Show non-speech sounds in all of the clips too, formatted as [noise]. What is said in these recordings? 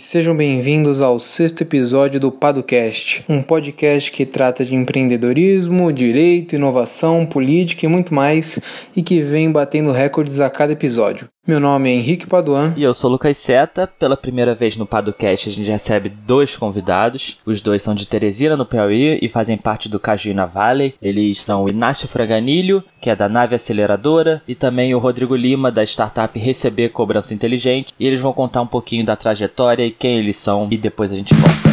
Sejam bem-vindos ao sexto episódio do Padocast, um podcast que trata de empreendedorismo, direito, inovação, política e muito mais, e que vem batendo recordes a cada episódio. Meu nome é Henrique Paduan. E eu sou Lucas Seta. Pela primeira vez no Padocast, a gente recebe dois convidados. Os dois são de Teresina, no Piauí, e fazem parte do Cajuína Valley. Eles são Inácio Fraganilho, que é da Nave Aceleradora, e também o Rodrigo Lima, da startup Receber Cobrança Inteligente. E eles vão contar um pouquinho da trajetória e quem eles são, e depois a gente volta.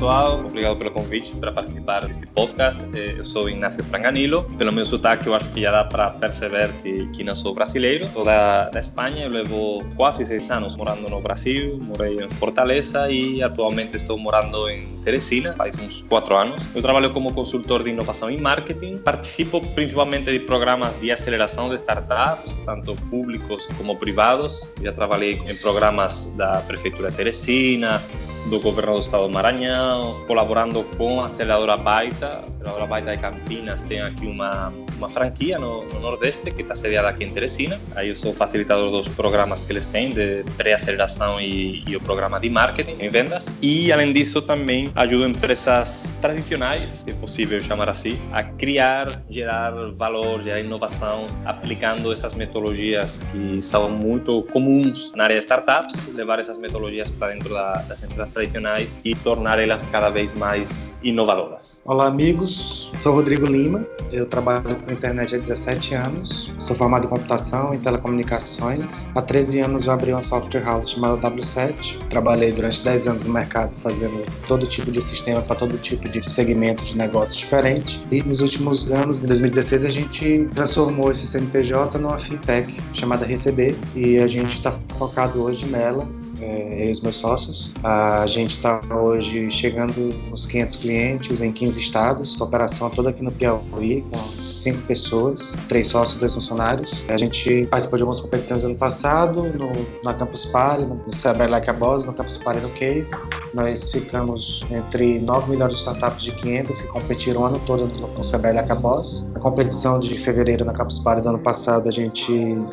Pessoal, obrigado pelo convite para participar deste podcast. Eh, eu sou Inácio Franganilo. Pelo meu sotaque, eu acho que já dá para perceber que, que não sou brasileiro. Sou da, da Espanha, eu levo quase seis anos morando no Brasil. Morei em Fortaleza e atualmente estou morando em Teresina, faz uns quatro anos. Eu trabalho como consultor de inovação e marketing. Participo principalmente de programas de aceleração de startups, tanto públicos como privados. Já trabalhei em programas da Prefeitura de Teresina, do governo do estado do Maranhão, colaborando com a aceleradora Baita. A aceleradora Baita de Campinas tem aqui uma, uma franquia no, no Nordeste que está sediada aqui em Teresina. Aí eu sou facilitador dos programas que eles têm de pré-aceleração e, e o programa de marketing em vendas. E além disso também ajudo empresas tradicionais, se é possível chamar assim, a criar, gerar valor, gerar inovação, aplicando essas metodologias que são muito comuns na área de startups, levar essas metodologias para dentro da, das empresas tradicionais e tornar elas cada vez mais inovadoras. Olá, amigos. Sou Rodrigo Lima. Eu trabalho com internet há 17 anos. Sou formado em computação e telecomunicações. Há 13 anos eu abri uma software house chamada W7. Trabalhei durante 10 anos no mercado fazendo todo tipo de sistema para todo tipo de segmento de negócio diferente. E nos últimos anos, em 2016, a gente transformou esse CNPJ numa fintech chamada Receber e a gente está focado hoje nela é, eu e os meus sócios. A gente está hoje chegando nos 500 clientes em 15 estados, a operação é toda aqui no Piauí, com cinco pessoas, três sócios, dois funcionários. A gente participou de algumas competições ano passado, no, na Campus Party, no, no Cyber Like a Boss, no Campus Party no Case. Nós ficamos entre nove melhores startups de 500 que competiram o ano todo no, Cyber Like a Boss. A competição de fevereiro na Campus Party do ano passado, a gente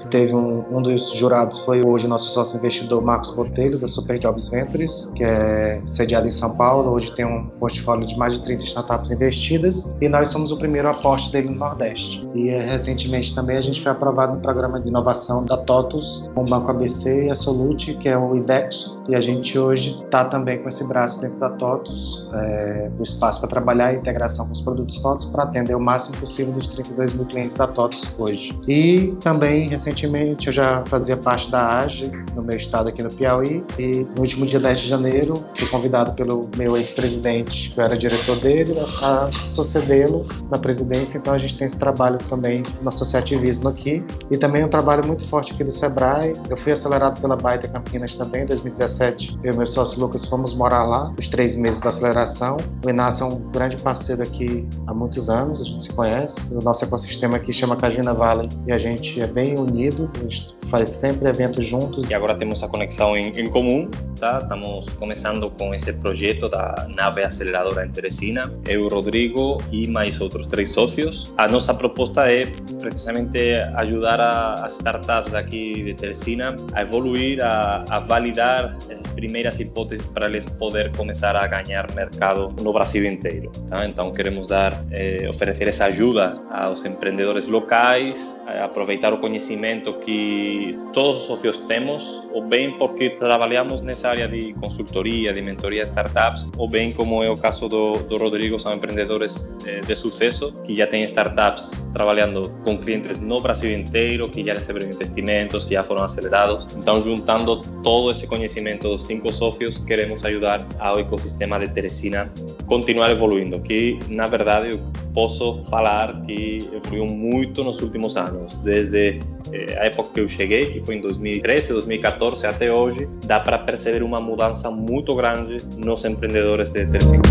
teve um, um dos jurados, foi hoje nosso sócio investidor Marcos Botelho, da Super Jobs Ventures, que é sediado em São Paulo. Hoje tem um portfólio de mais de 30 startups investidas e nós somos o primeiro aporte dele no Nordeste. E eh, recentemente também a gente foi aprovado no programa de inovação da TOTUS, com o Banco ABC e a Solute, que é o IDEX. E a gente hoje está também com esse braço dentro da TOTUS, é, o espaço para trabalhar a integração com os produtos TOTUS para atender o máximo possível dos 32 mil clientes da TOTUS hoje. E também, recentemente, eu já fazia parte da AGE, no meu estado aqui no Piauí, e no último dia 10 de janeiro, fui convidado pelo meu ex-presidente, que eu era diretor dele, a sucedê-lo na presidência, então a gente tem esse trabalho também no associativismo aqui e também um trabalho muito forte aqui do Sebrae. Eu fui acelerado pela Baita Campinas também em 2017. Eu e meu sócio Lucas fomos morar lá, os três meses da aceleração. O Inácio é um grande parceiro aqui há muitos anos, a gente se conhece. O nosso ecossistema aqui chama Cagina Valley e a gente é bem unido, a gente faz sempre eventos juntos. E agora temos a conexão em, em comum, tá? Estamos começando com esse projeto da nave aceleradora em Teresina. Eu, Rodrigo e mais outros três sócios. A nossa proposta é precisamente ajudar as startups aqui de Teresina a evoluir, a, a validar essas primeiras hipóteses para eles poder começar a ganhar mercado no Brasil inteiro. Tá? Então queremos dar, eh, oferecer essa ajuda aos empreendedores locais, aproveitar o conhecimento que todos os sócios temos, ou bem porque trabalhamos nessa área de consultoria, de mentoria de startups, ou bem como é o caso do, do Rodrigo, são empreendedores eh, de sucesso que já têm startups trabalhando com clientes no Brasil inteiro que já receberam investimentos, que já foram acelerados. Então, juntando todo esse conhecimento dos cinco sócios, queremos ajudar ao ecossistema de Teresina continuar evoluindo, que na verdade eu posso falar que evoluiu muito nos últimos anos, desde eh, a época que eu cheguei, que foi em 2013, 2014 até hoje, dá para perceber uma mudança muito grande nos empreendedores de Teresina.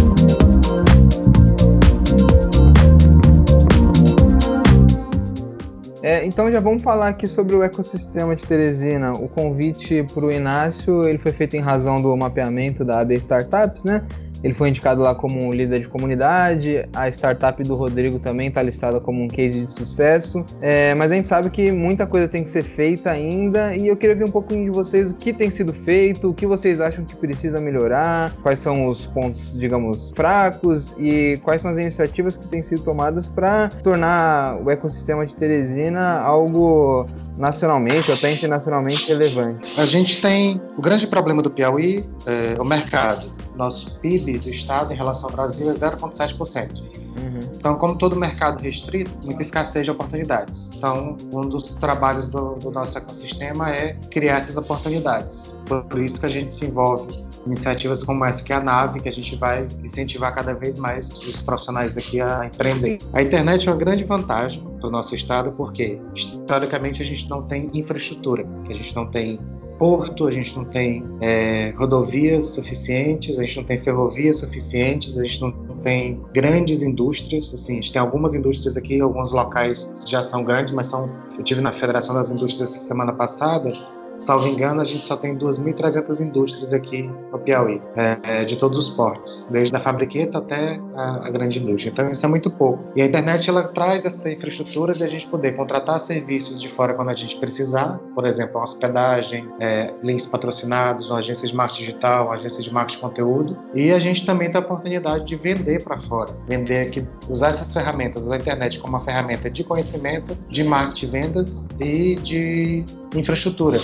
É, então já vamos falar aqui sobre o ecossistema de Teresina. O convite para o Inácio ele foi feito em razão do mapeamento da AB Startups, né? Ele foi indicado lá como líder de comunidade, a startup do Rodrigo também está listada como um case de sucesso, é, mas a gente sabe que muita coisa tem que ser feita ainda e eu queria ver um pouquinho de vocês o que tem sido feito, o que vocês acham que precisa melhorar, quais são os pontos, digamos, fracos e quais são as iniciativas que têm sido tomadas para tornar o ecossistema de Teresina algo nacionalmente ou até internacionalmente relevante. A gente tem o grande problema do Piauí, é, o mercado. Nosso PIB do estado em relação ao Brasil é 0,7%. Uhum. Então, como todo mercado restrito, muita escassez de oportunidades. Então, um dos trabalhos do, do nosso ecossistema é criar essas oportunidades. Por isso que a gente se envolve iniciativas como essa que é a nave, que a gente vai incentivar cada vez mais os profissionais daqui a empreender. A internet é uma grande vantagem do nosso estado, porque historicamente a gente não tem infraestrutura, a gente não tem porto, a gente não tem é, rodovias suficientes, a gente não tem ferrovias suficientes, a gente não tem grandes indústrias, assim, a gente tem algumas indústrias aqui, alguns locais já são grandes, mas são, eu tive na Federação das Indústrias semana passada, Salvo engano, a gente só tem 2.300 indústrias aqui no Piauí, é, é, de todos os portos, desde a fabriqueta até a, a, grande indústria. Então, isso é muito pouco. E a internet ela traz essa infraestrutura de a gente poder contratar serviços de fora quando a gente precisar, por exemplo, hospedagem, é, links patrocinados, uma agência de marketing digital, uma agência de marketing de conteúdo. E a gente também tem a oportunidade de vender para fora, vender aqui, usar essas ferramentas, usar a internet como uma ferramenta de conhecimento, de marketing, vendas e de infraestrutura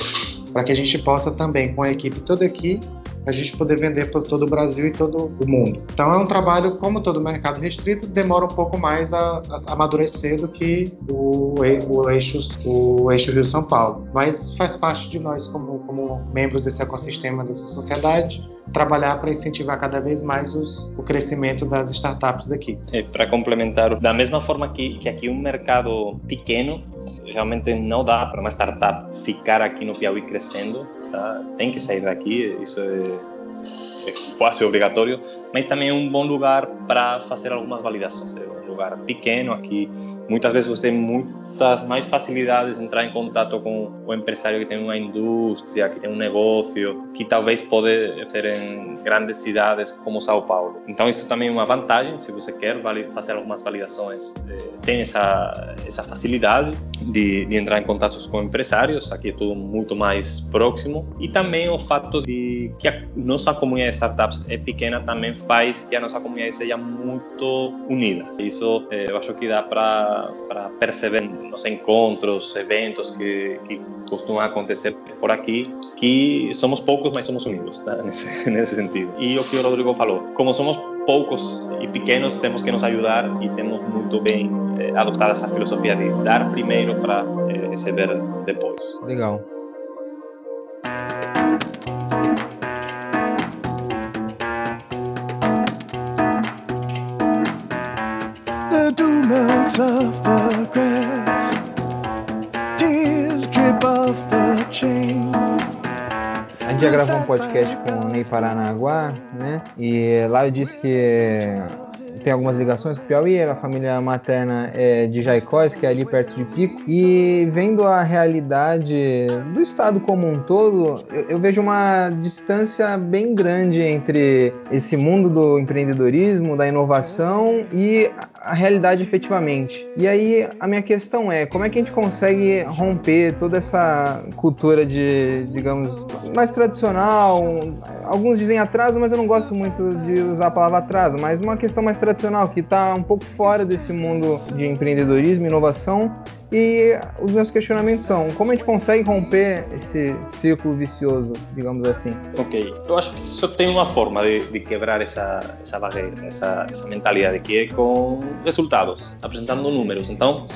para que a gente possa também, com a equipe toda aqui, a gente poder vender para todo o Brasil e todo o mundo. Então é um trabalho, como todo mercado restrito, demora um pouco mais a, a amadurecer do que o, o, eixo, o eixo Rio-São Paulo. Mas faz parte de nós, como, como membros desse ecossistema, dessa sociedade, trabalhar para incentivar cada vez mais os, o crescimento das startups daqui. É, para complementar, da mesma forma que, que aqui um mercado pequeno, realmente não dá para uma startup ficar aqui no Piauí crescendo, tá? tem que sair daqui, isso é, é quase obrigatório, mas também é um bom lugar para fazer algumas validações. É um lugar pequeno aqui, muitas vezes você tem muitas mais facilidades de entrar em contato com o empresário que tem uma indústria, que tem um negócio, que talvez pode ter em grandes cidades como São Paulo. Então isso também é uma vantagem, se você quer fazer algumas validações, eh, tem essa, essa facilidade de, de entrar em contato com empresários, aqui é tudo muito mais próximo, e também o fato de que a nossa comunidade de startups é pequena também faz que a nossa comunidade seja muito unida. Isso eh, eu acho que dá para perceber nos encontros, eventos que, que costumam acontecer por aqui, que somos poucos, mas somos unidos, tá? [laughs] nesse, nesse sentido. E o que o Rodrigo falou, como somos poucos e pequenos, temos que nos ajudar e temos muito bem eh, adotado essa filosofia de dar primeiro para eh, receber depois. Legal. Of the grass, tears drip off the chain. A gente já gravou um podcast com o Ney Paranaguá, né? E lá eu disse que tem algumas ligações com o Piauí, a família materna é de Jaicós, que é ali perto de Pico, e vendo a realidade do estado como um todo, eu, eu vejo uma distância bem grande entre esse mundo do empreendedorismo, da inovação e a realidade efetivamente. E aí a minha questão é, como é que a gente consegue romper toda essa cultura de, digamos, mais tradicional, alguns dizem atraso, mas eu não gosto muito de usar a palavra atraso, mas uma questão mais tradicional, que está um pouco fora desse mundo de empreendedorismo, inovação, e os meus questionamentos são: como a gente consegue romper esse círculo vicioso, digamos assim? Ok, eu acho que só tem uma forma de, de quebrar essa, essa barreira, essa, essa mentalidade, que é com resultados, apresentando números. Então,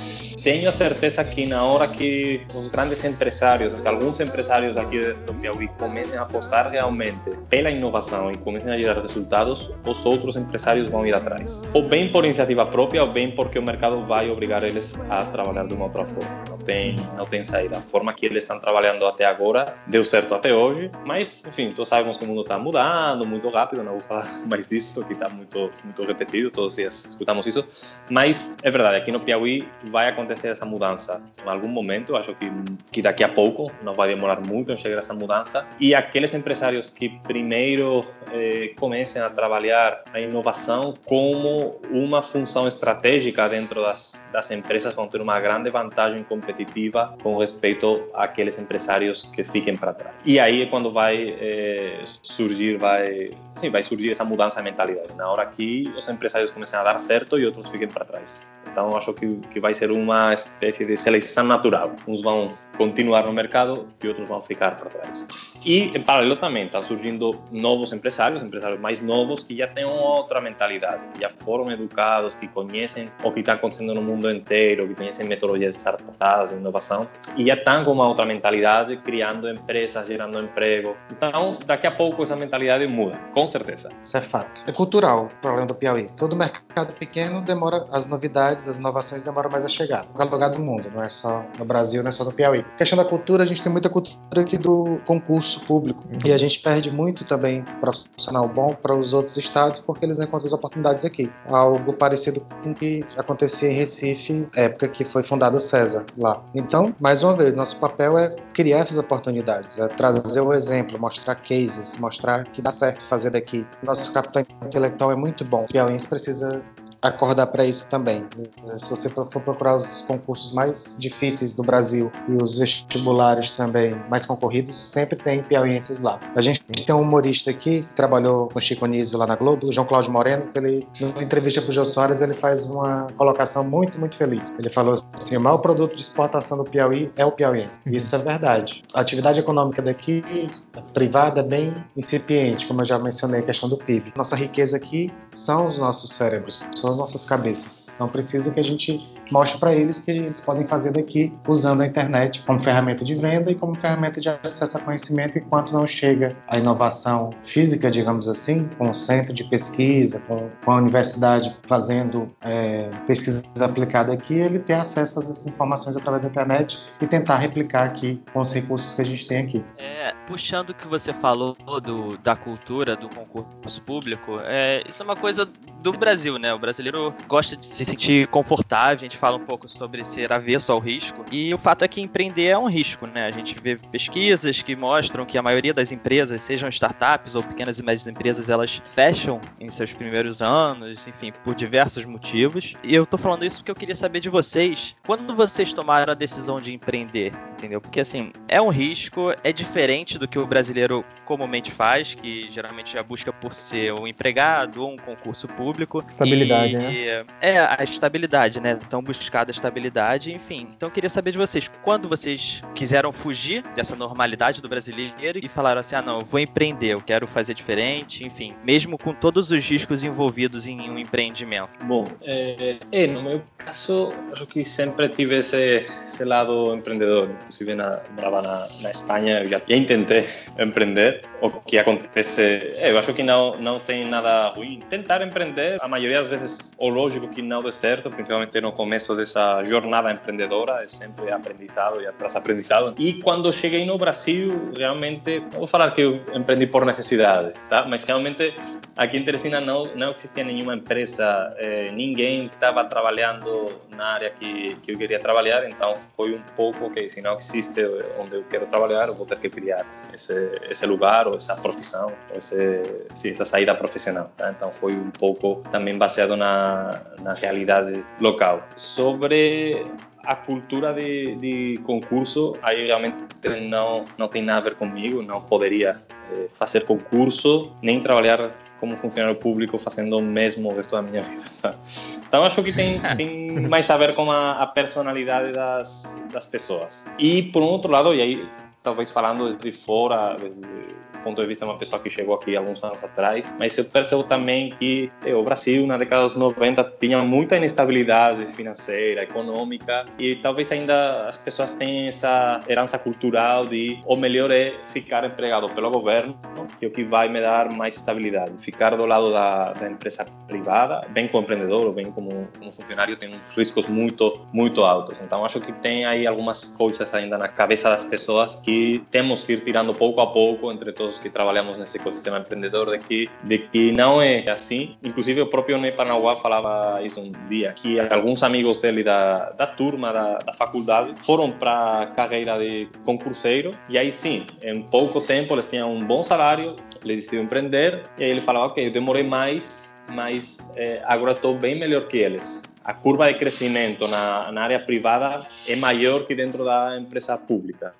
tenho certeza que na hora que os grandes empresários, que alguns empresários aqui do Piauí comecem a apostar realmente pela inovação e comecem a gerar resultados, os outros empresários vão ir atrás. Ou bem por iniciativa própria, ou bem porque o mercado vai obrigar eles a trabalhar de uma outra forma. tem, não tem saída. A forma que eles estão trabalhando até agora deu certo até hoje, mas, enfim, todos sabemos que o mundo está mudando muito rápido, não vou falar [laughs] mais disso, que está muito, muito repetido, todos os dias escutamos isso, mas é verdade, aqui no Piauí vai acontecer essa mudança em algum momento, acho que, que daqui a pouco, não vai demorar muito em chegar essa mudança, e aqueles empresários que primeiro eh, comecem a trabalhar a inovação como uma função estratégica dentro das, das empresas vão ter uma grande vantagem competitiva com respeito àqueles empresários que fiquem para trás. E aí é quando vai eh, surgir, vai, sim, vai surgir essa mudança de mentalidade. Na hora que os empresários comecem a dar certo e outros fiquem para trás. Então acho que, que vai ser uma espécie de seleção natural. Uns vão continuar no mercado e outros vão ficar para trás. E, em paralelo também, estão surgindo novos empresários, empresários mais novos, que já têm outra mentalidade, que já foram educados, que conhecem o que está acontecendo no mundo inteiro, que conhecem metodologias startups, de inovação, e já estão com uma outra mentalidade, criando empresas, gerando emprego. Então, daqui a pouco essa mentalidade muda, com certeza. Isso é fato. É cultural o problema do Piauí. Todo mercado pequeno demora, as novidades, as inovações demoram mais a chegar. Qualquer lugar do mundo, não é só no Brasil, não é só no Piauí. A questão da cultura, a gente tem muita cultura aqui do concurso público. E a gente perde muito também profissional bom para os outros estados porque eles encontram as oportunidades aqui. Algo parecido com o que acontecia em Recife, época que foi fundado o César lá. Então, mais uma vez, nosso papel é criar essas oportunidades, é trazer o exemplo, mostrar cases, mostrar que dá certo fazer daqui. Nosso capital intelectual é muito bom. O Piauiense precisa acordar para isso também. Se você for procurar os concursos mais difíceis do Brasil e os vestibulares também mais concorridos, sempre tem piauienses lá. A gente tem um humorista aqui que trabalhou com Chico Anísio lá na Globo, João Cláudio Moreno, que ele, numa entrevista para o Jô Soares, ele faz uma colocação muito, muito feliz. Ele falou assim, o maior produto de exportação do Piauí é o piauiense. Isso é verdade. A atividade econômica daqui, privada, é bem incipiente, como eu já mencionei, a questão do PIB. Nossa riqueza aqui são os nossos cérebros, são as nossas cabeças. Então precisa que a gente mostre para eles que eles podem fazer daqui usando a internet como ferramenta de venda e como ferramenta de acesso a conhecimento enquanto não chega a inovação física, digamos assim, com o centro de pesquisa, com, com a universidade fazendo é, pesquisa aplicada aqui, ele ter acesso a essas informações através da internet e tentar replicar aqui com os recursos que a gente tem aqui. É, puxando o que você falou do, da cultura do concurso público, é, isso é uma coisa do Brasil, né? O brasileiro gosta de se sentir confortável, a gente fala um pouco sobre ser avesso ao risco. E o fato é que empreender é um risco, né? A gente vê pesquisas que mostram que a maioria das empresas, sejam startups ou pequenas e médias empresas, elas fecham em seus primeiros anos, enfim, por diversos motivos. E eu tô falando isso porque eu queria saber de vocês, quando vocês tomaram a decisão de empreender, entendeu? Porque assim, é um risco, é diferente do que o brasileiro comumente faz, que geralmente já busca por ser um empregado ou um concurso público. Estabilidade, e, né? É, a estabilidade, né? Tão buscada a estabilidade, enfim. Então eu queria saber de vocês, quando vocês quiseram fugir dessa normalidade do brasileiro e falaram assim, ah não, eu vou empreender, eu quero fazer diferente, enfim, mesmo com todos os riscos envolvidos em um empreendimento. Bom, é, é no meu caso, acho que sempre tive esse, esse lado empreendedor. Inclusive, na, morava na, na Espanha, já, já tentei empreender. O que acontece, é, eu acho que não, não tem nada ruim. Tentar empreender, a maioria das vezes, o lógico que não dê certo, principalmente no começo dessa jornada empreendedora, é sempre aprendizado e atrás aprendizado. E quando cheguei no Brasil, realmente, não vou falar que eu empreendi por necessidade, tá? mas realmente aqui em Teresina não, não existia nenhuma empresa, eh, ninguém estava trabalhando na área que, que eu queria trabalhar, então foi um pouco que se não existe onde eu quero trabalhar, eu vou ter que criar esse, esse lugar ou essa profissão, esse, sim, essa saída profissional. Tá? Então foi um pouco também baseado na, na realidade local. Sobre a cultura de, de, concurso aí realmente não não tem nada a ver comigo não poderia eh, fazer concurso nem trabalhar como funcionário público fazendo o mesmo o resto da minha [laughs] vida então acho que tem, [laughs] tem mais a ver com a, a personalidade das, das pessoas e por um outro lado e aí talvez falando desde fora desde ponto de vista de uma pessoa que chegou aqui alguns anos atrás, mas eu percebo também que é, o Brasil, na década dos 90, tinha muita inestabilidade financeira, econômica, e talvez ainda as pessoas tenham essa herança cultural de o melhor é ficar empregado pelo governo que é o que vai me dar mais estabilidade. Ficar do lado da, da empresa privada, bem como empreendedor bem como, como funcionário, tem riscos muito, muito altos. Então, acho que tem aí algumas coisas ainda na cabeça das pessoas que temos que ir tirando pouco a pouco entre todos que trabalhamos nesse ecossistema empreendedor, de que, de que não é assim. Inclusive, o próprio Ney Paranaguá falava isso um dia, que alguns amigos dele da, da turma, da, da faculdade, foram para a carreira de concurseiro e aí sim, em pouco tempo eles tinham um bom salário, eles decidiram empreender e aí ele falava, ok, eu demorei mais, mas é, agora estou bem melhor que eles a curva de crescimento na, na área privada é maior que dentro da empresa pública.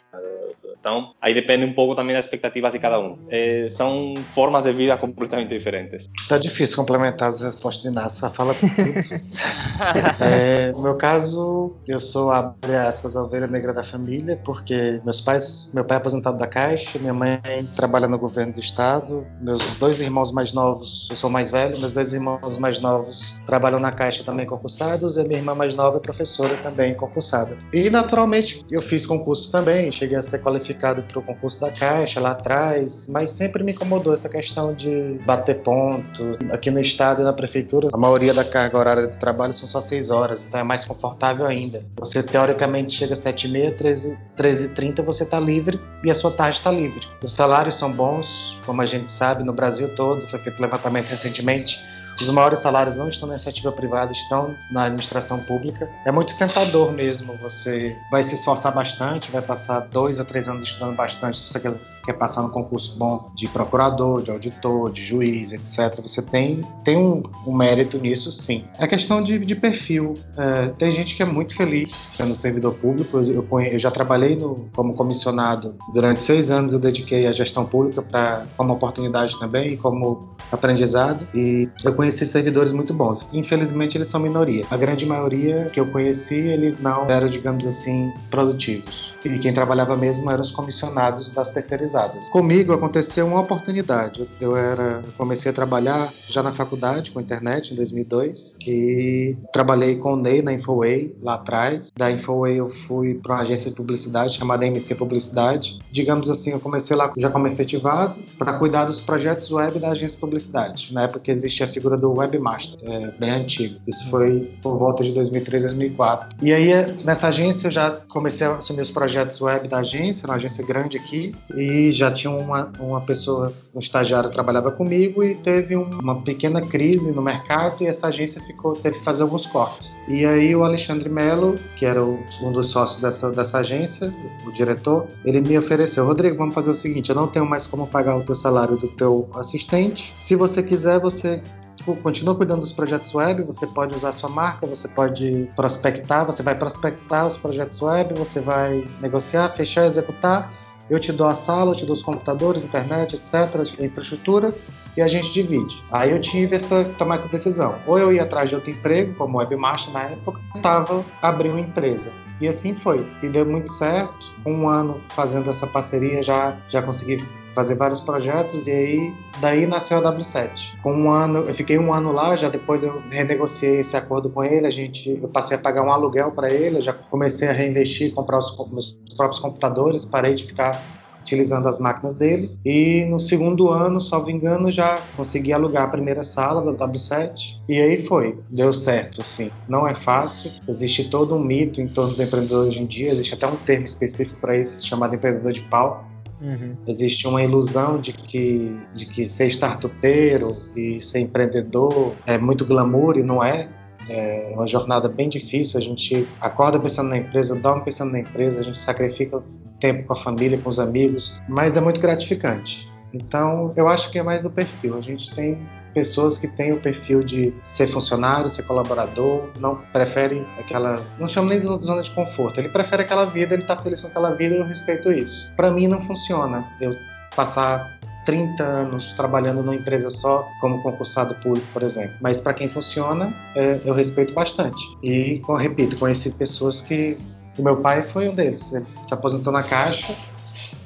Então, aí depende um pouco também das expectativas de cada um. É, são formas de vida completamente diferentes. Tá difícil complementar as respostas de Inácio, só fala assim. [laughs] é, no meu caso, eu sou, abre aspas, a ovelha negra da família, porque meus pais, meu pai é aposentado da Caixa, minha mãe trabalha no governo do estado, meus dois irmãos mais novos, eu sou mais velho, meus dois irmãos mais novos trabalham na Caixa também concursados, e minha irmã mais nova é professora também concursada. E, naturalmente, eu fiz concurso também, cheguei a ser qualificado para o concurso da Caixa lá atrás, mas sempre me incomodou essa questão de bater ponto. Aqui no estado e na prefeitura, a maioria da carga horária do trabalho são só seis horas, então é mais confortável ainda. Você teoricamente chega às 7h30, 13, 13h30 você está livre e a sua tarde está livre. Os salários são bons, como a gente sabe, no Brasil todo, foi feito levantamento recentemente os maiores salários não estão na iniciativa privada, estão na administração pública. É muito tentador mesmo. Você vai se esforçar bastante, vai passar dois a três anos estudando bastante se você quer quer passar no concurso bom de procurador, de auditor, de juiz, etc., você tem, tem um, um mérito nisso, sim. É questão de, de perfil. É, tem gente que é muito feliz sendo servidor público. Eu, eu já trabalhei no, como comissionado durante seis anos, eu dediquei à gestão pública pra, como oportunidade também, como aprendizado, e eu conheci servidores muito bons. Infelizmente, eles são minoria. A grande maioria que eu conheci, eles não eram, digamos assim, produtivos. E quem trabalhava mesmo eram os comissionados das terceirizadas Comigo aconteceu uma oportunidade. Eu era, comecei a trabalhar já na faculdade com internet em 2002 e trabalhei com o Ney na Infoway lá atrás. Da Infoway eu fui para uma agência de publicidade chamada MC Publicidade. Digamos assim, eu comecei lá já como efetivado para cuidar dos projetos web da agência de publicidade. Na época existia a figura do webmaster, é, bem antigo. Isso foi por volta de 2003, 2004. E aí nessa agência eu já comecei a assumir os projetos web da agência, uma agência grande aqui, e já tinha uma, uma pessoa, um estagiário trabalhava comigo e teve um, uma pequena crise no mercado e essa agência ficou, teve que fazer alguns cortes. E aí o Alexandre Melo, que era o, um dos sócios dessa, dessa agência, o diretor, ele me ofereceu, Rodrigo, vamos fazer o seguinte, eu não tenho mais como pagar o teu salário do teu assistente, se você quiser, você tipo, continua cuidando dos projetos web, você pode usar sua marca, você pode prospectar, você vai prospectar os projetos web, você vai negociar, fechar, executar eu te dou a sala, eu te dou os computadores, internet, etc., infraestrutura, e a gente divide. Aí eu tive essa tomar essa decisão. Ou eu ia atrás de outro emprego, como webmaster na época, tentava abrir uma empresa. E assim foi. E deu muito certo. Um ano fazendo essa parceria, já, já consegui fazer vários projetos e aí daí nasceu a W7. Com um ano, eu fiquei um ano lá, já depois eu renegociei esse acordo com ele, a gente, eu passei a pagar um aluguel para ele, já comecei a reinvestir, comprar os meus próprios computadores, parei de ficar utilizando as máquinas dele. E no segundo ano, salvo engano, já consegui alugar a primeira sala da W7. E aí foi, deu certo, sim. Não é fácil, existe todo um mito em torno do empreendedor hoje em dia, existe até um termo específico para isso, chamado empreendedor de pau Uhum. Existe uma ilusão de que, de que ser startupeiro e ser empreendedor é muito glamour e não é. É uma jornada bem difícil. A gente acorda pensando na empresa, dorme pensando na empresa, a gente sacrifica tempo com a família, com os amigos, mas é muito gratificante. Então, eu acho que é mais o perfil. A gente tem pessoas que têm o perfil de ser funcionário, ser colaborador, não prefere aquela. Não chamo nem de zona de conforto. Ele prefere aquela vida, ele está feliz com aquela vida e eu respeito isso. Para mim, não funciona. Eu passar 30 anos trabalhando numa empresa só, como concursado público, por exemplo. Mas para quem funciona, é, eu respeito bastante. E, repito, conheci pessoas que. O meu pai foi um deles. Ele se aposentou na Caixa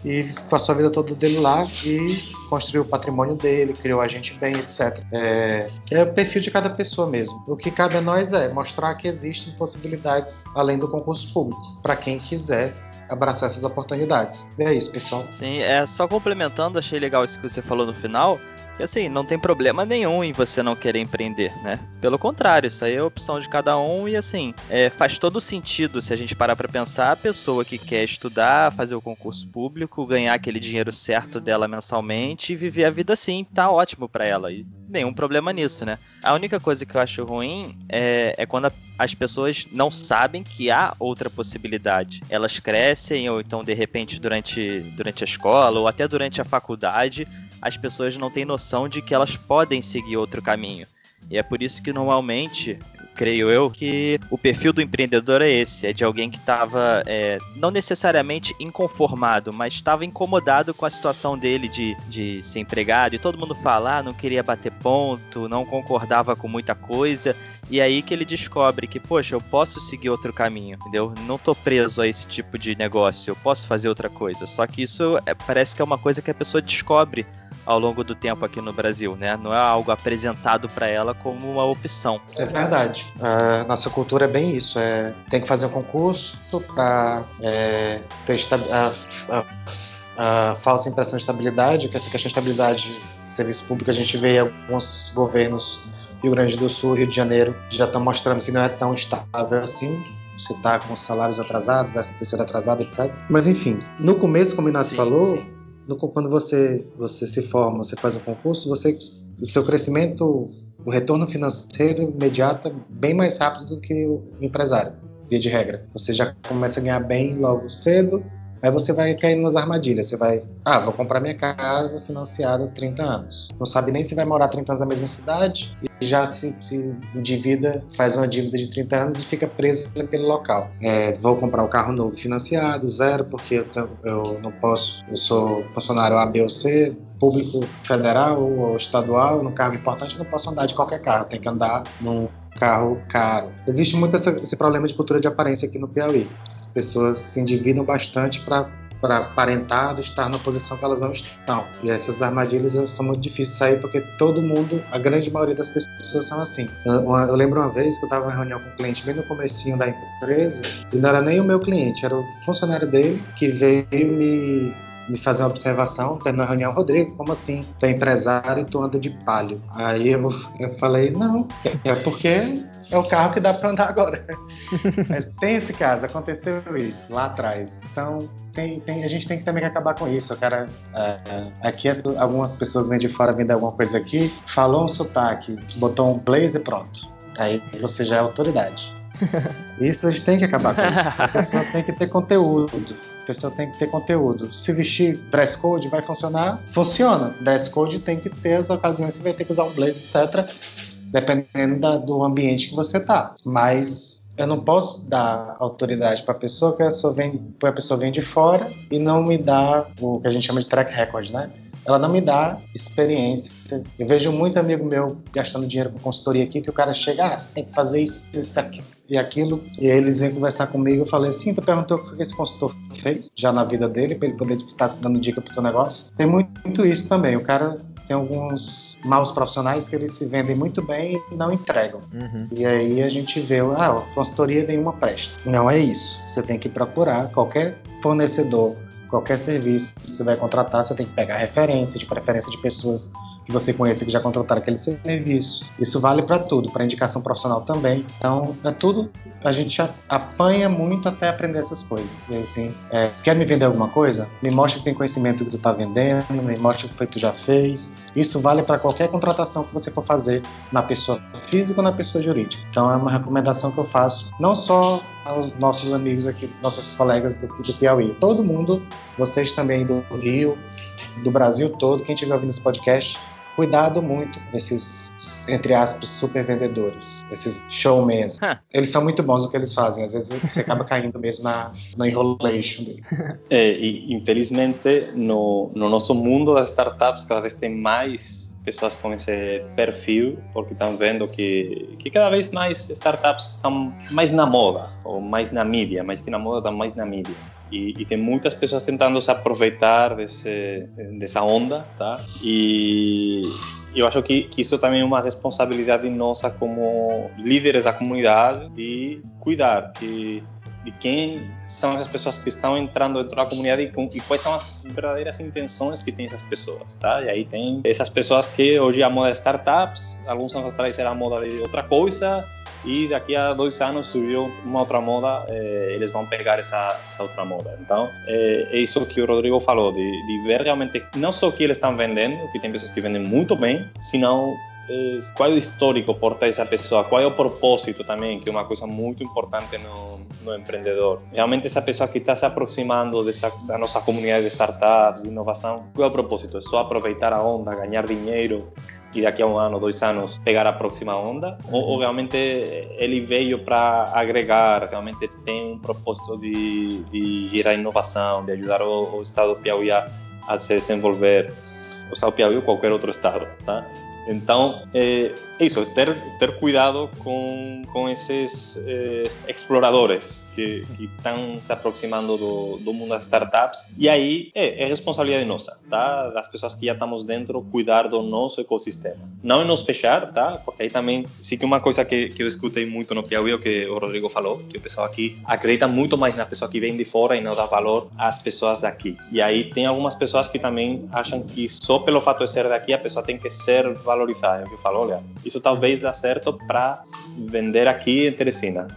e passou a vida toda dele lá e construiu o patrimônio dele, criou a gente bem, etc. É, é o perfil de cada pessoa mesmo. O que cabe a nós é mostrar que existem possibilidades além do concurso público, para quem quiser abraçar essas oportunidades. É isso, pessoal. Sim, é só complementando, achei legal isso que você falou no final, que assim, não tem problema nenhum em você não querer empreender, né? Pelo contrário, isso aí é a opção de cada um e assim, é, faz todo sentido se a gente parar para pensar a pessoa que quer estudar, fazer o concurso público, ganhar aquele dinheiro certo dela mensalmente e viver a vida assim, tá ótimo para ela. E nenhum problema nisso, né? A única coisa que eu acho ruim é, é quando a, as pessoas não sabem que há outra possibilidade. Elas crescem, ou então de repente durante, durante a escola, ou até durante a faculdade, as pessoas não têm noção de que elas podem seguir outro caminho. E é por isso que normalmente creio eu, que o perfil do empreendedor é esse: é de alguém que estava é, não necessariamente inconformado, mas estava incomodado com a situação dele de, de ser empregado. E todo mundo fala, ah, não queria bater ponto, não concordava com muita coisa. E aí que ele descobre que, poxa, eu posso seguir outro caminho, entendeu? Não tô preso a esse tipo de negócio, eu posso fazer outra coisa. Só que isso é, parece que é uma coisa que a pessoa descobre ao longo do tempo aqui no Brasil, né? Não é algo apresentado para ela como uma opção. É verdade. A nossa cultura é bem isso. É, tem que fazer um concurso para é, ter a, a, a, falsa impressão de estabilidade, que essa questão de estabilidade de serviço público a gente vê em alguns governos Rio Grande do Sul, Rio de Janeiro, já estão mostrando que não é tão estável assim. Você está com salários atrasados, décima terceira atrasada, etc. Mas enfim, no começo, como o Inácio sim, falou, sim no, quando você, você se forma, você faz um concurso, você, o seu crescimento, o retorno financeiro imediato é bem mais rápido do que o empresário, via de regra. Você já começa a ganhar bem logo cedo, Aí você vai caindo nas armadilhas. Você vai, ah, vou comprar minha casa financiada há 30 anos. Não sabe nem se vai morar 30 anos na mesma cidade e já se, se endivida, faz uma dívida de 30 anos e fica preso naquele local. É, vou comprar o um carro novo financiado, zero, porque eu, eu não posso, eu sou funcionário A, B ou C, público federal ou estadual, no carro importante, não posso andar de qualquer carro, tem que andar num carro caro. Existe muito essa, esse problema de cultura de aparência aqui no Piauí pessoas se endividam bastante para para aparentar estar na posição que elas não estão. E essas armadilhas são muito difíceis de sair porque todo mundo, a grande maioria das pessoas são assim. Eu, eu lembro uma vez que eu estava em reunião com um cliente bem no comecinho da empresa e não era nem o meu cliente, era o funcionário dele que veio me me fazer uma observação, terminou a reunião, Rodrigo, como assim? Tu é empresário e tu anda de palio. Aí eu, eu falei, não, é porque é o carro que dá para andar agora. [laughs] Mas tem esse caso, aconteceu isso lá atrás. Então, tem, tem, a gente tem que também acabar com isso. Cara, uh, aqui algumas pessoas vêm de fora vender alguma coisa aqui, falou um sotaque, botou um blazer pronto. Aí você já é autoridade. [laughs] Isso a gente tem que acabar com isso. A pessoa tem que ter conteúdo. A pessoa tem que ter conteúdo. Se vestir dress code vai funcionar? Funciona. Dress code tem que ter as ocasiões, você vai ter que usar um blazer, etc. Dependendo da, do ambiente que você tá. Mas eu não posso dar autoridade para a pessoa que a pessoa, vem, de fora e não me dá o que a gente chama de track record, né? ela não me dá experiência. Eu vejo muito amigo meu gastando dinheiro com consultoria aqui, que o cara chega, ah, você tem que fazer isso, isso aqui, e aquilo, e aí eles vêm conversar comigo, eu falei assim, tu perguntou o que esse consultor fez, já na vida dele, para ele poder estar dando dica pro teu negócio. Tem muito isso também, o cara tem alguns maus profissionais que eles se vendem muito bem e não entregam. Uhum. E aí a gente vê, ah, consultoria nenhuma presta. Não é isso. Você tem que procurar qualquer fornecedor qualquer serviço que você vai contratar, você tem que pegar referência, de preferência de pessoas que você conheça que já contrataram aquele serviço. Isso vale para tudo, para indicação profissional também. Então, é tudo, a gente apanha muito até aprender essas coisas. E assim, é, quer me vender alguma coisa? Me mostra que tem conhecimento que tu está vendendo, me mostra o que tu já fez. Isso vale para qualquer contratação que você for fazer na pessoa física ou na pessoa jurídica. Então, é uma recomendação que eu faço, não só aos nossos amigos aqui, nossos colegas do, do Piauí, todo mundo, vocês também do Rio, do Brasil todo, quem estiver ouvindo esse podcast, cuidado muito desses, entre aspas, super vendedores, esses showmen. Eles são muito bons no que eles fazem, às vezes você acaba caindo mesmo na, na enrolation dele. [laughs] É, e infelizmente no, no nosso mundo das startups cada vez tem mais pessoas com esse perfil, porque estão vendo que, que cada vez mais startups estão mais na moda, ou mais na mídia, mais que na moda, estão mais na mídia. E, e, tem muitas pessoas tentando se aproveitar desse, dessa onda, tá? E eu acho que, que isso também é uma responsabilidade nossa como líderes da comunidade de cuidar que de quem são essas pessoas que estão entrando dentro da comunidade e, com, e quais são as verdadeiras intenções que tem essas pessoas, tá? E aí tem essas pessoas que hoje a moda é startups, alguns anos atrás era a moda de outra coisa, e daqui a dois anos surgiu uma outra moda, eh, eles vão pegar essa, essa outra moda. Então, é, é, isso que o Rodrigo falou, de, de ver realmente não só o que eles estão vendendo, que tem pessoas que vendem muito bem, senão é, qual é o histórico por trás dessa pessoa, qual é o propósito também, que é uma coisa muito importante no, no empreendedor. Realmente essa pessoa que está se aproximando dessa, da nossa comunidade de startups, de inovação, qual é o propósito? É só aproveitar a onda, ganhar dinheiro, e daqui a um ano, dois anos, pegar a próxima onda? Ou, ou realmente ele veio para agregar, realmente tem um propósito de, de gerar inovação, de ajudar o, o Estado do Piauí a, a se desenvolver? O Estado do Piauí ou qualquer outro Estado, tá? Então, é, é isso, ter, ter cuidado com, com esses é, exploradores que, que estão se aproximando do, do mundo das startups. E aí é, é responsabilidade nossa, tá? Das pessoas que já estamos dentro, cuidar do nosso ecossistema. Não é nos fechar, tá? Porque aí também, sim que uma coisa que, que eu escutei muito no Piauí, o que o Rodrigo falou, que o pessoal aqui acredita muito mais na pessoa que vem de fora e não dá valor às pessoas daqui. E aí tem algumas pessoas que também acham que só pelo fato de ser daqui, a pessoa tem que ser valorizada. Eu falo, olha, isso talvez dá certo para vender aqui em Teresina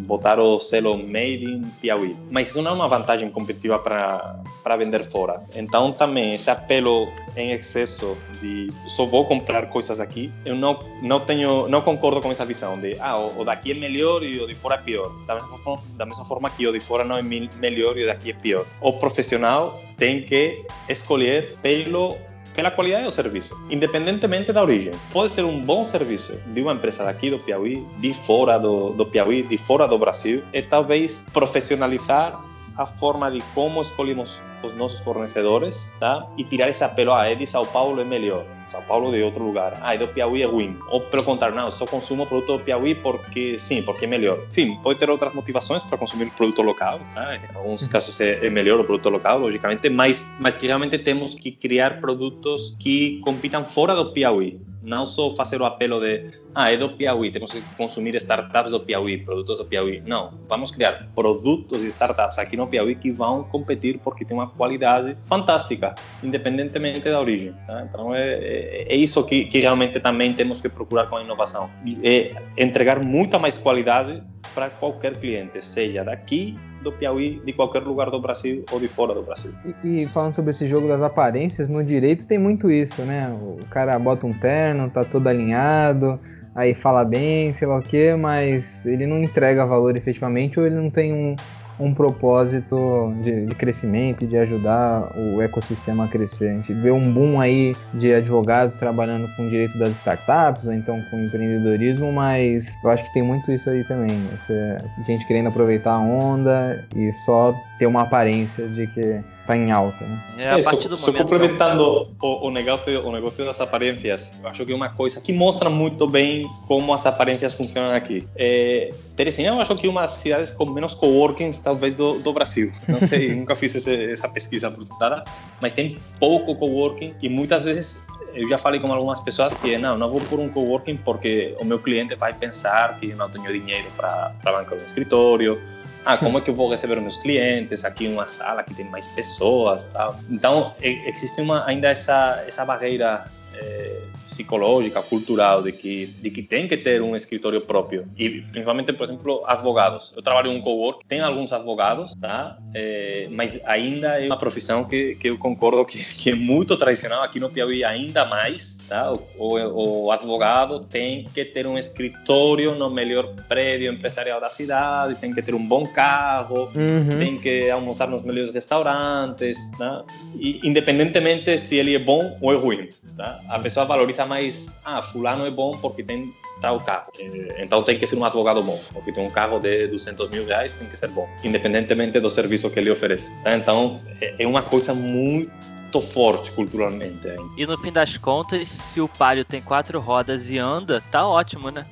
botar o selo Made in Piauí. Mas isso não é uma vantagem competitiva para vender fora. Então também esse apelo em excesso de só vou comprar coisas aqui, eu não não tenho não concordo com essa visão de ah o, daqui é melhor e o de fora é pior. Da mesma forma, da mesma forma que o de fora não é melhor e o daqui é pior. O profissional tem que escolher pelo pela qualidade do serviço, independentemente da origem. Pode ser um bom serviço de uma empresa daqui do Piauí, de fora do, do Piauí, de fora do Brasil, e talvez profissionalizar a forma de como escolhemos os nossos fornecedores, tá? E tirar esse apelo, ah, é de São Paulo é melhor, São Paulo de outro lugar, ah, é do Piauí é ruim. Ou pelo contrário, não, só consumo produto do Piauí porque sim, porque é melhor. Enfim, pode ter outras motivações para consumir produto local, tá? Em alguns casos é, é melhor o produto local, logicamente, mas, mas que realmente temos que criar produtos que compitam fora do Piauí, não só fazer o apelo de ah, é do Piauí, temos que consumir startups do Piauí, produtos do Piauí. Não, vamos criar produtos e startups aqui no Piauí que vão competir porque tem uma qualidade fantástica, independentemente da origem. Tá? Então é, é, é isso que, que, realmente também temos que procurar com a inovação, é entregar muita mais qualidade para qualquer cliente, seja daqui do Piauí, de qualquer lugar do Brasil ou de fora do Brasil. E, e, falando sobre esse jogo das aparências, no direito tem muito isso, né? O cara bota um terno, tá todo alinhado, aí fala bem, sei lá o que, mas ele não entrega valor efetivamente ou ele não tem um, um propósito de, de crescimento e de ajudar o ecossistema a crescer. A gente vê um boom aí de advogados trabalhando com o direito das startups, ou então com empreendedorismo, mas eu acho que tem muito isso aí também. Essa gente querendo aproveitar a onda e só ter uma aparência de que está em alta. Né? É, a é, partir do só, complementando o, o, negócio, o negócio das aparências, eu acho que é uma coisa que mostra muito bem como as aparências funcionam aqui. É, Teresina, eu acho que é uma das cidades com menos coworkings, talvez, do, do Brasil. Não sei, [laughs] nunca fiz esse, essa pesquisa aprofundada, mas tem pouco coworking e muitas vezes eu já falei com algumas pessoas que não, não vou por um coworking porque o meu cliente vai pensar que não tenho dinheiro para bancar um escritório ah, como é que eu vou receber meus clientes aqui uma sala que tem mais pessoas, tal. Então, existe uma, ainda essa essa barreira é, psicológica, cultural, de que, de que tem que ter um escritório próprio. E principalmente, por exemplo, advogados. Eu trabalho em um cowork, tem alguns advogados, tá? É, mas ainda é uma profissão que, que eu concordo que, que é muito tradicional aqui no Piauí, ainda mais, tá? O, o, o advogado tem que ter um escritório no melhor prédio empresarial da cidade, tem que ter um bom carro, uhum. tem que almoçar nos melhores restaurantes, tá? E, independentemente se ele é bom ou é ruim, tá? A pessoa valoriza mais, ah, fulano é bom porque tem tal carro. Então tem que ser um advogado bom, porque tem um carro de 200 mil reais, tem que ser bom, independentemente do serviço que ele oferece. Então é uma coisa muito forte culturalmente ainda. E no fim das contas, se o Palio tem quatro rodas e anda, tá ótimo, né?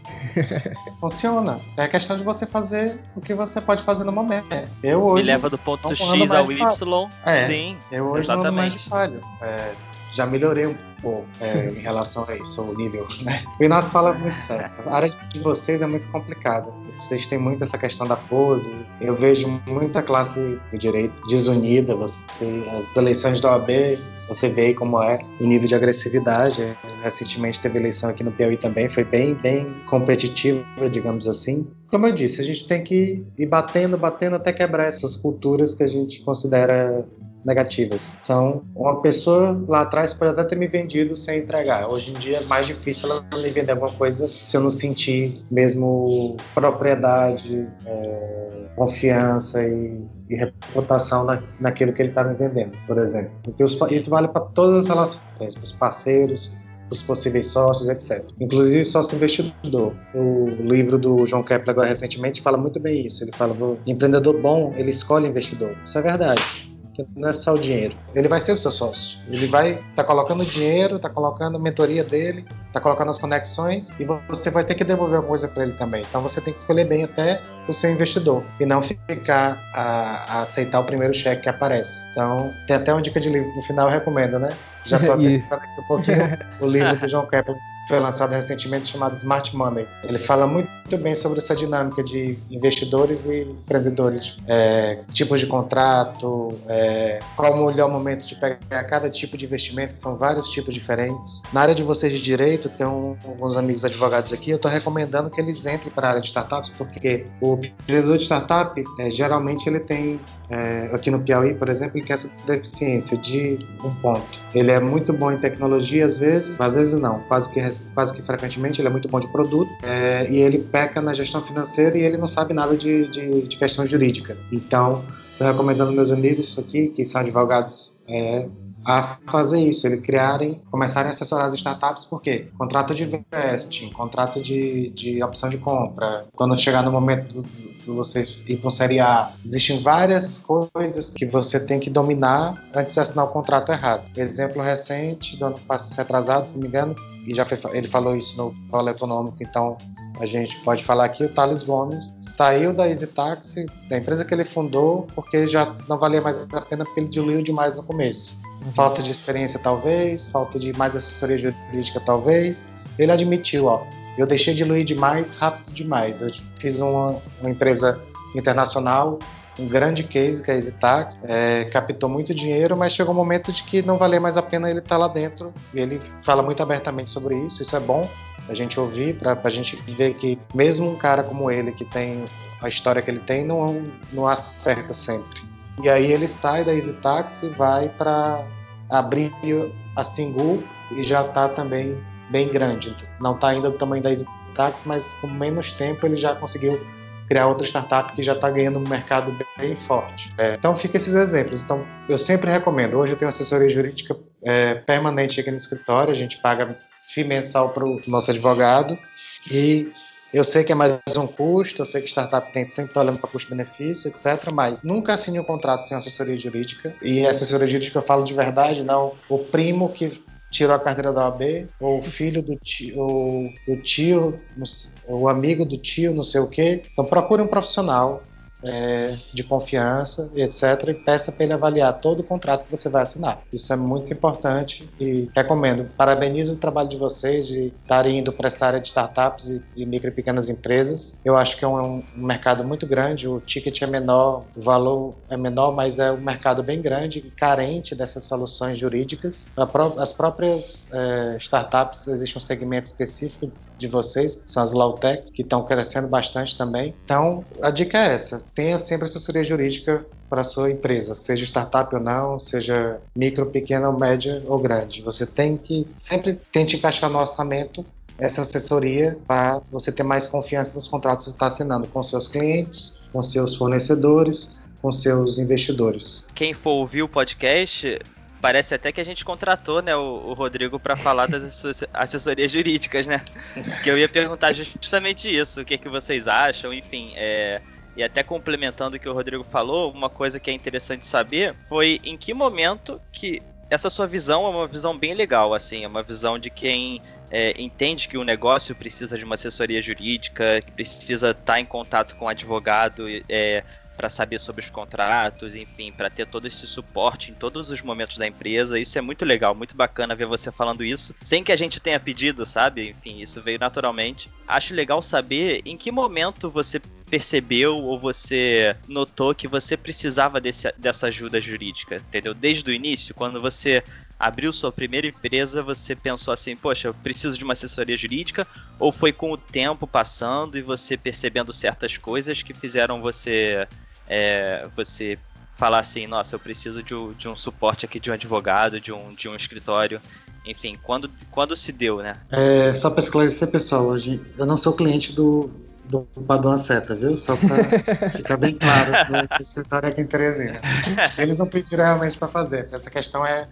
[laughs] Funciona. É questão de você fazer o que você pode fazer no momento. Eu hoje. Me leva do ponto X ao Y. É, Sim. Eu hoje exatamente. não ando mais de falho. É, já melhorei um pouco é, em relação a isso, o nível. Né? O Inácio fala muito certo. A área de vocês é muito complicada. Vocês têm muito essa questão da pose. Eu vejo muita classe de direito desunida. Você, as eleições da OAB, você vê como é o nível de agressividade. Recentemente teve eleição aqui no Piauí também, foi bem, bem competitiva, digamos assim. Como eu disse, a gente tem que ir batendo, batendo até quebrar essas culturas que a gente considera negativas. Então, uma pessoa lá atrás pode até ter me vendido sem entregar. Hoje em dia é mais difícil ela me vender alguma coisa se eu não sentir mesmo propriedade, é, confiança e, e reputação na, naquilo que ele está me vendendo, por exemplo. Então, isso vale para todas as relações, para os parceiros, os possíveis sócios, etc. Inclusive sócio investidor. O livro do João Kepler agora recentemente fala muito bem isso. Ele fala, o empreendedor bom, ele escolhe investidor. Isso é verdade não é só o dinheiro. Ele vai ser o seu sócio. Ele vai estar tá colocando dinheiro, tá colocando a mentoria dele, tá colocando as conexões e você vai ter que devolver alguma coisa para ele também. Então você tem que escolher bem até o seu investidor e não ficar a, a aceitar o primeiro cheque que aparece. Então tem até uma dica de livro no final eu recomendo, né? Já estou [laughs] antecipando aqui um pouquinho [laughs] o livro do João Kepler foi lançado recentemente chamado Smart Money. Ele fala muito bem sobre essa dinâmica de investidores e empreendedores, é, tipos de contrato, é, qual o melhor momento de pegar cada tipo de investimento, que são vários tipos diferentes. Na área de vocês de direito, tem um, alguns amigos advogados aqui, eu estou recomendando que eles entrem para a área de startups, porque o empreendedor de startup, é, geralmente ele tem, é, aqui no Piauí, por exemplo, ele quer essa deficiência de um ponto. Ele é muito bom em tecnologia às vezes, às vezes não, quase que quase que frequentemente, ele é muito bom de produto, é, e ele peca na gestão financeira e ele não sabe nada de, de, de questão jurídica. Então, estou recomendando meus amigos aqui, que são advogados, é, a fazer isso, eles criarem, começarem a assessorar as startups, porque contrato de vesting, contrato de, de opção de compra, quando chegar no momento do você ir para um série A, existem várias coisas que você tem que dominar antes de assinar o contrato errado. Exemplo recente, do ano passado, se não me engano, e já foi, ele falou isso no Polo Econômico, então a gente pode falar aqui, o Thales Gomes saiu da Easy Taxi, da empresa que ele fundou, porque já não valia mais a pena porque ele diluiu demais no começo. Uhum. Falta de experiência talvez, falta de mais assessoria jurídica talvez. Ele admitiu, ó, eu deixei diluir demais, rápido demais. Eu fiz uma, uma empresa internacional, um grande case que é a EasyTax, é, captou muito dinheiro, mas chegou um momento de que não valia mais a pena ele estar tá lá dentro. E ele fala muito abertamente sobre isso, isso é bom a gente ouvir, para a gente ver que mesmo um cara como ele, que tem a história que ele tem, não, não acerta sempre. E aí ele sai da Easy Taxi e vai para abrir a Singu e já está também bem grande. Não está ainda do tamanho da Easy Taxi, mas com menos tempo ele já conseguiu criar outra startup que já está ganhando um mercado bem forte. É, então fica esses exemplos. Então eu sempre recomendo. Hoje eu tenho assessoria jurídica é, permanente aqui no escritório. A gente paga FII mensal para o nosso advogado e eu sei que é mais um custo, eu sei que startup tem sempre estar olhando para custo-benefício, etc. Mas nunca assine um contrato sem assessoria jurídica. E assessoria jurídica eu falo de verdade, não o primo que tirou a carteira da OAB, ou o filho do tio, ou o tio, o amigo do tio, não sei o quê. Então procure um profissional é, de confiança, etc., e peça para ele avaliar todo o contrato que você vai assinar. Isso é muito importante e recomendo. Parabenizo o trabalho de vocês de estarem indo para essa área de startups e, e, micro e pequenas empresas. Eu acho que é um, um, mercado muito grande, o ticket é menor, o valor é menor, mas é um mercado bem grande e carente dessas soluções jurídicas. As próprias é, startups, existe um segmento específico de vocês, são as Lawtechs, que estão crescendo bastante também. Então, a dica é essa tenha sempre assessoria jurídica para a sua empresa, seja startup ou não, seja micro, pequena, média ou grande. Você tem que sempre tente encaixar no orçamento essa assessoria para você ter mais confiança nos contratos que está assinando com seus clientes, com seus fornecedores, com seus investidores. Quem for ouvir o podcast parece até que a gente contratou, né, o, o Rodrigo para falar das assessorias jurídicas, né? Que eu ia perguntar justamente isso, o que, é que vocês acham, enfim, é, e até complementando o que o Rodrigo falou, uma coisa que é interessante saber foi em que momento que essa sua visão é uma visão bem legal, assim, é uma visão de quem é, entende que o negócio precisa de uma assessoria jurídica, que precisa estar em contato com o advogado é, para saber sobre os contratos, enfim, para ter todo esse suporte em todos os momentos da empresa. Isso é muito legal, muito bacana ver você falando isso, sem que a gente tenha pedido, sabe? Enfim, isso veio naturalmente. Acho legal saber em que momento você percebeu ou você notou que você precisava desse, dessa ajuda jurídica, entendeu? Desde o início, quando você abriu sua primeira empresa, você pensou assim, poxa, eu preciso de uma assessoria jurídica? Ou foi com o tempo passando e você percebendo certas coisas que fizeram você é, você falar assim, nossa, eu preciso de, de, um suporte aqui de um advogado, de um, de um escritório. Enfim, quando, quando se deu, né? É, só para esclarecer, pessoal, hoje eu não sou cliente do, do Padrão Seta, viu? Só para [laughs] ficar bem claro que o escritório é aqui em Teresina. Eles não pediram realmente para fazer. Essa questão é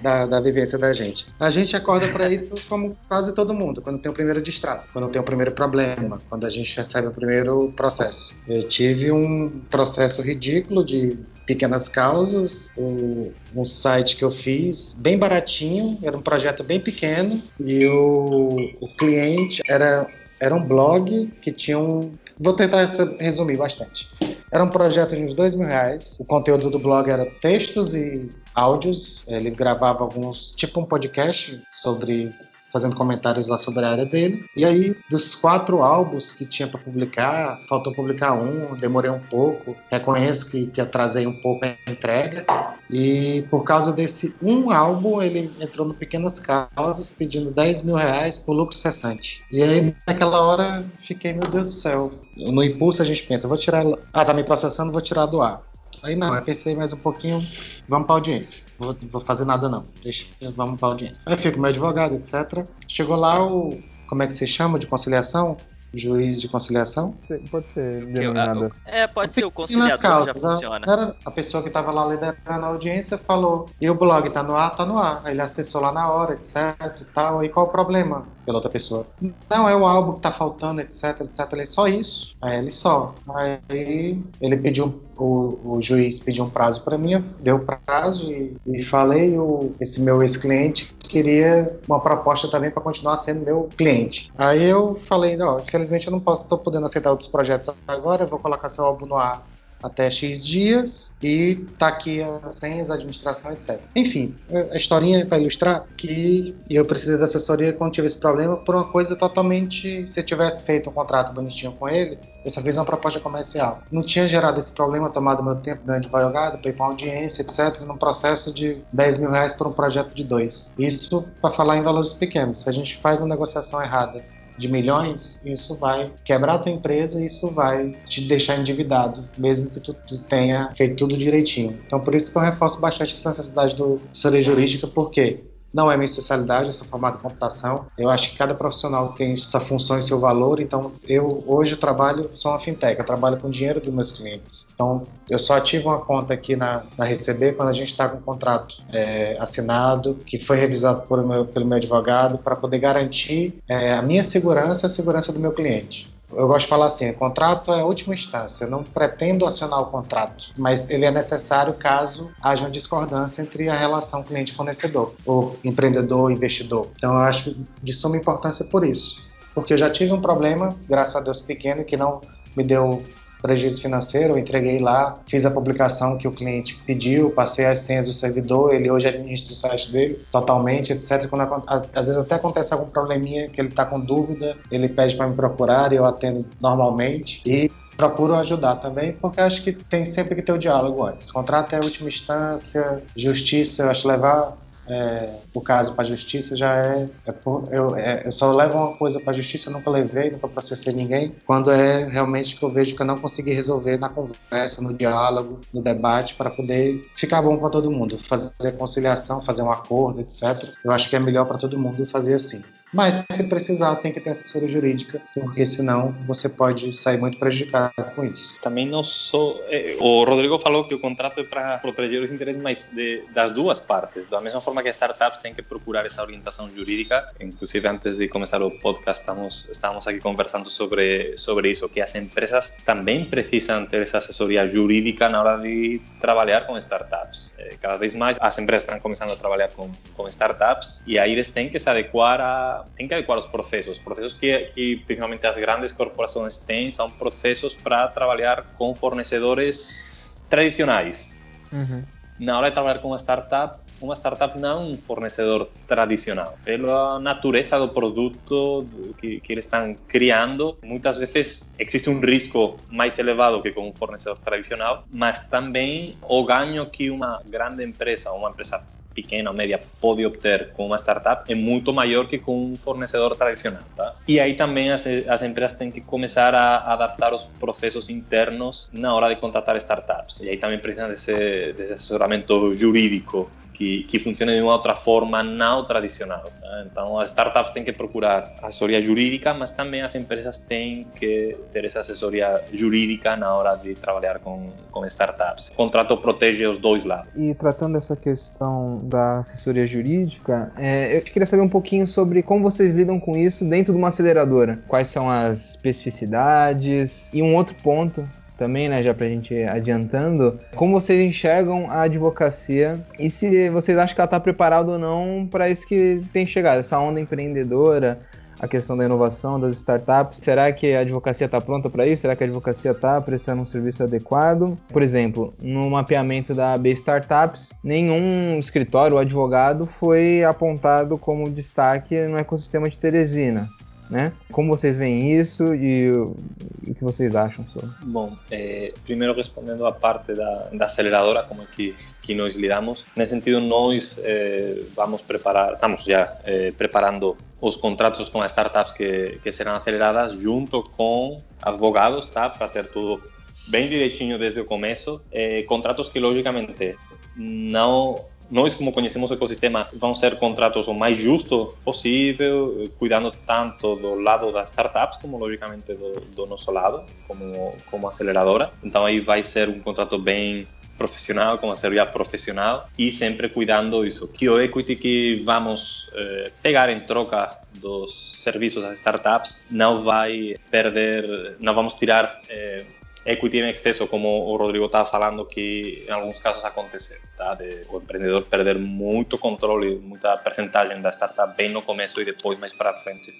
da, da vivência da gente. A gente acorda para [laughs] isso como quase todo mundo, quando tem o primeiro distrato, quando tem o primeiro problema, quando a gente recebe o primeiro processo. Eu tive um processo ridículo de pequenas causas, um, um site que eu fiz bem baratinho, era um projeto bem pequeno e o, o cliente era era um blog que tinha um. Vou tentar resumir bastante. Era um projeto de uns dois mil reais. O conteúdo do blog era textos e áudios. Ele gravava alguns, tipo um podcast sobre fazendo comentários lá sobre a área dele. E aí, dos quatro álbuns que tinha para publicar, faltou publicar um, demorei um pouco. Reconheço que, que atrasei um pouco a entrega. E por causa desse um álbum, ele entrou no Pequenas Causas pedindo 10 mil reais por lucro cessante. E aí, naquela hora, fiquei, meu Deus do céu. No impulso a gente pensa, vou tirar. Ah, tá me processando, vou tirar do ar. Aí não, eu pensei mais um pouquinho, vamos pra audiência. Vou, vou fazer nada não, deixa, vamos pra audiência. Aí eu fico meu advogado, etc. Chegou lá o, como é que se chama, de conciliação? juiz de conciliação? Pode ser denominado assim. É, pode ser o conciliador, causas, já funciona. A, a pessoa que estava lá liderando a audiência falou, e o blog tá no ar? Tá no ar. Aí ele acessou lá na hora, etc e tal. E qual o problema? Pela outra pessoa. Não, é o álbum que tá faltando, etc, etc. Ele, só isso. Aí ele só. Aí ele pediu o, o juiz pediu um prazo para mim, deu prazo e, e falei, o, esse meu ex-cliente queria uma proposta também para continuar sendo meu cliente. Aí eu falei, não, infelizmente eu não posso, estou podendo aceitar outros projetos agora, vou colocar seu álbum no ar até X dias e tá aqui as senhas, administração, etc. Enfim, a historinha para ilustrar que eu precisei da assessoria quando tive esse problema por uma coisa totalmente. Se eu tivesse feito um contrato bonitinho com ele, eu só fiz uma proposta comercial. Não tinha gerado esse problema, tomado meu tempo de advogado, ir para audiência, etc., num processo de 10 mil reais por um projeto de dois. Isso para falar em valores pequenos. Se a gente faz uma negociação errada de milhões, isso vai quebrar a tua empresa e isso vai te deixar endividado, mesmo que tu, tu, tenha feito tudo direitinho. Então, por isso que eu reforço bastante essa necessidade do assessoria jurídica, porque não é minha especialidade, eu sou formado em computação. Eu acho que cada profissional tem sua função e seu valor. Então, eu hoje eu trabalho, sou uma fintech, eu trabalho com dinheiro dos meus clientes. Então, eu só ativo uma conta aqui na, na Receber quando a gente está com um contrato é, assinado, que foi revisado por meu, pelo meu advogado, para poder garantir é, a minha segurança e a segurança do meu cliente eu gosto de falar assim, o contrato é a última instância, eu não pretendo acionar o contrato, mas ele é necessário caso haja uma discordância entre a relação cliente-fornecedor, ou empreendedor-investidor. Então eu acho de suma importância por isso, porque eu já tive um problema, graças a Deus pequeno, que não me deu prejuízo financeiro, eu entreguei lá, fiz a publicação que o cliente pediu, passei as senhas do servidor, ele hoje administra o site dele totalmente, etc. Quando, às vezes até acontece algum probleminha que ele está com dúvida, ele pede para me procurar e eu atendo normalmente. E procuro ajudar também, porque acho que tem sempre que ter o diálogo antes. Contrato é a última instância, justiça, acho levar é, o caso para a justiça já é, é, eu, é, eu, só levo uma coisa para a justiça, nunca levei, nunca processei ninguém, quando é realmente que eu vejo que eu não consegui resolver na conversa, no diálogo, no debate, para poder ficar bom para todo mundo, fazer conciliação, fazer um acordo, etc. Eu acho que é melhor para todo mundo fazer assim. Mas se precisar, tem que ter assessoria jurídica, porque senão você pode sair muito prejudicado com isso. Também não só. É, o Rodrigo falou que o contrato é para proteger os interesses, mas de, das duas partes. Da mesma forma que startups têm que procurar essa orientação jurídica, inclusive antes de começar o podcast, estamos, estamos aqui conversando sobre, sobre isso, que as empresas também precisam ter essa assessoria jurídica na hora de trabalhar com startups. É, cada vez mais as empresas estão começando a trabalhar com, com startups e aí eles têm que se adequar a tem que adequar os processos. Processos que, que principalmente as grandes corporações têm são processos para trabalhar com fornecedores tradicionais. Uhum. Na hora de trabalhar com uma startup, uma startup não é um fornecedor tradicional. Pela natureza do produto que, que eles estão criando, muitas vezes existe um risco mais elevado que com um fornecedor tradicional, mas também o ganho que uma grande empresa, uma empresa pequena ou média pode obter com uma startup é muito maior que com um fornecedor tradicional. Tá? E aí também as, as empresas têm que começar a adaptar os processos internos na hora de contratar startups. E aí também precisam desse, desse assessoramento jurídico que, que funcione de uma outra forma não tradicional. Então, as startups têm que procurar assessoria jurídica, mas também as empresas têm que ter essa assessoria jurídica na hora de trabalhar com, com startups. O contrato protege os dois lados. E tratando dessa questão da assessoria jurídica, é, eu queria saber um pouquinho sobre como vocês lidam com isso dentro de uma aceleradora. Quais são as especificidades? E um outro ponto também, né, já pra gente adiantando, como vocês enxergam a advocacia e se vocês acham que ela está preparada ou não para isso que tem chegado, essa onda empreendedora, a questão da inovação, das startups. Será que a advocacia está pronta para isso? Será que a advocacia está prestando um serviço adequado? Por exemplo, no mapeamento da AB Startups, nenhum escritório ou advogado foi apontado como destaque no ecossistema de Teresina né? Como vocês veem isso e o, que vocês acham sobre? Bom, eh, primeiro respondendo a parte da, da aceleradora, como é que, que nós lidamos. Nesse sentido, nós eh, vamos preparar, estamos já eh, preparando os contratos com as startups que, que serão aceleradas junto com advogados, tá? Para ter tudo bem direitinho desde o começo. Contratos que, logicamente, não nós, como conhecemos o ecossistema, vão ser contratos o mais justo possível, cuidando tanto do lado das startups, como logicamente do, do nosso lado, como, como aceleradora. Então aí vai ser um contrato bem profissional, com assessoria profissional e sempre cuidando isso. Que o equity que vamos eh, pegar em troca dos serviços das startups não vai perder, não vamos tirar eh, equity em excesso, como o Rodrigo estava falando, que em alguns casos acontece, tá? De o empreendedor perder muito controle, muita percentagem da startup bem no começo e depois mais para frente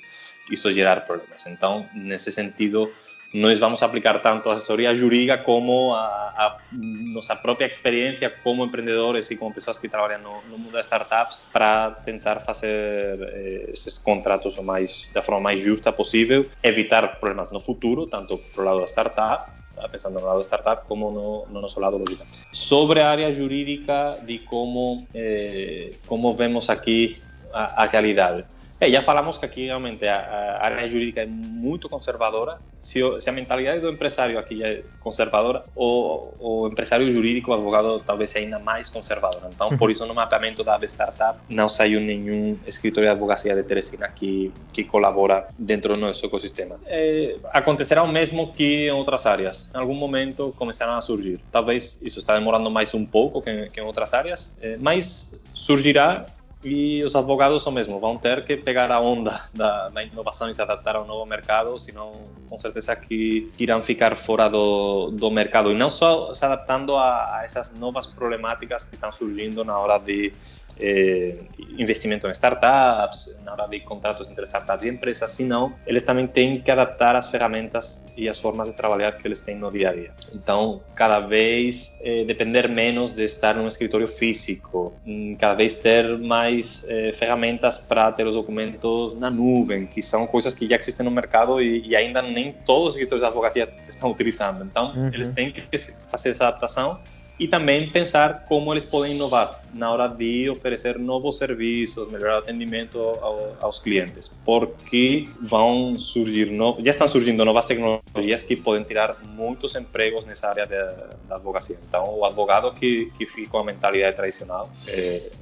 isso gerar problemas. Então, nesse sentido, nós vamos aplicar tanto a assessoria jurídica como a, a nossa própria experiência como empreendedores e como pessoas que trabalham no, mundo das startups para tentar fazer eh, esses contratos da forma mais justa possível, evitar problemas no futuro, tanto para o lado da startup pensando no lado startup como no, no nosso lado lógico. Sobre área jurídica de como, eh, vemos aqui a, a. É, já falamos que aqui realmente a, a, área jurídica é muito conservadora. Se, se, a mentalidade do empresário aqui é conservadora, o, o empresário jurídico, o advogado, talvez seja ainda mais conservador. Então, por isso, no mapeamento da startup, não saiu nenhum escritório de advocacia de Teresina que, que colabora dentro do nosso ecossistema. É, acontecerá o mesmo que em outras áreas. Em algum momento começarão a surgir. Talvez isso está demorando mais um pouco que, que em outras áreas, é, mas surgirá e os advogados o mesmo, vão ter que pegar a onda da, da inovação e se adaptar ao novo mercado, senão com certeza que irão ficar fora do, do mercado. E não só se adaptando a, a essas novas problemáticas que estão surgindo na hora de eh, investimento em startups, na hora de contratos entre startups e empresas, senão eles também têm que adaptar as ferramentas e as formas de trabalhar que eles têm no dia a dia. Então, cada vez eh, depender menos de estar num escritório físico, hum, cada vez ter mais eh, ferramentas para ter os documentos na nuvem, que são coisas que já existem no mercado e, e ainda nem todos os escritórios de advocacia estão utilizando. Então, uhum. eles têm que fazer essa adaptação e também pensar como eles podem inovar na hora de oferecer novos serviços, melhorar o atendimento ao, aos clientes, porque vão surgir, no, já estão surgindo novas tecnologias que podem tirar muitos empregos nessa área da advocacia. Então, o advogado que, que fica com a mentalidade tradicional, é,